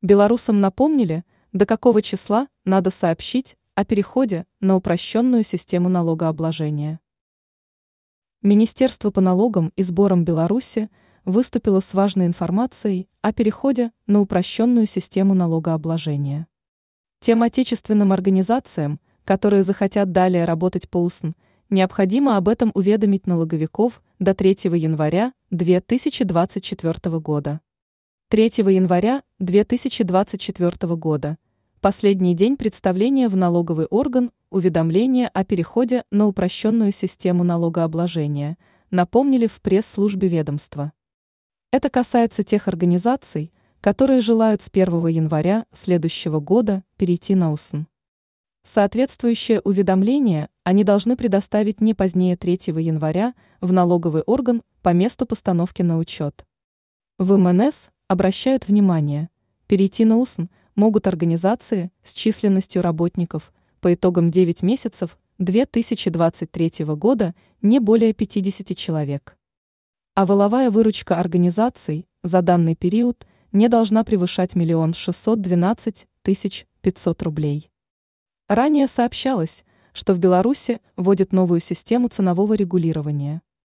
Белорусам напомнили, до какого числа надо сообщить о переходе на упрощенную систему налогообложения. Министерство по налогам и сборам Беларуси выступило с важной информацией о переходе на упрощенную систему налогообложения. Тем отечественным организациям, которые захотят далее работать по УСН, необходимо об этом уведомить налоговиков до 3 января 2024 года. 3 января 2024 года, последний день представления в налоговый орган уведомления о переходе на упрощенную систему налогообложения, напомнили в пресс-службе ведомства. Это касается тех организаций, которые желают с 1 января следующего года перейти на УСН. Соответствующее уведомление они должны предоставить не позднее 3 января в налоговый орган по месту постановки на учет. В МНС обращают внимание, перейти на УСН могут организации с численностью работников по итогам 9 месяцев 2023 года не более 50 человек. А воловая выручка организаций за данный период не должна превышать миллион шестьсот двенадцать тысяч пятьсот рублей. Ранее сообщалось, что в Беларуси вводят новую систему ценового регулирования –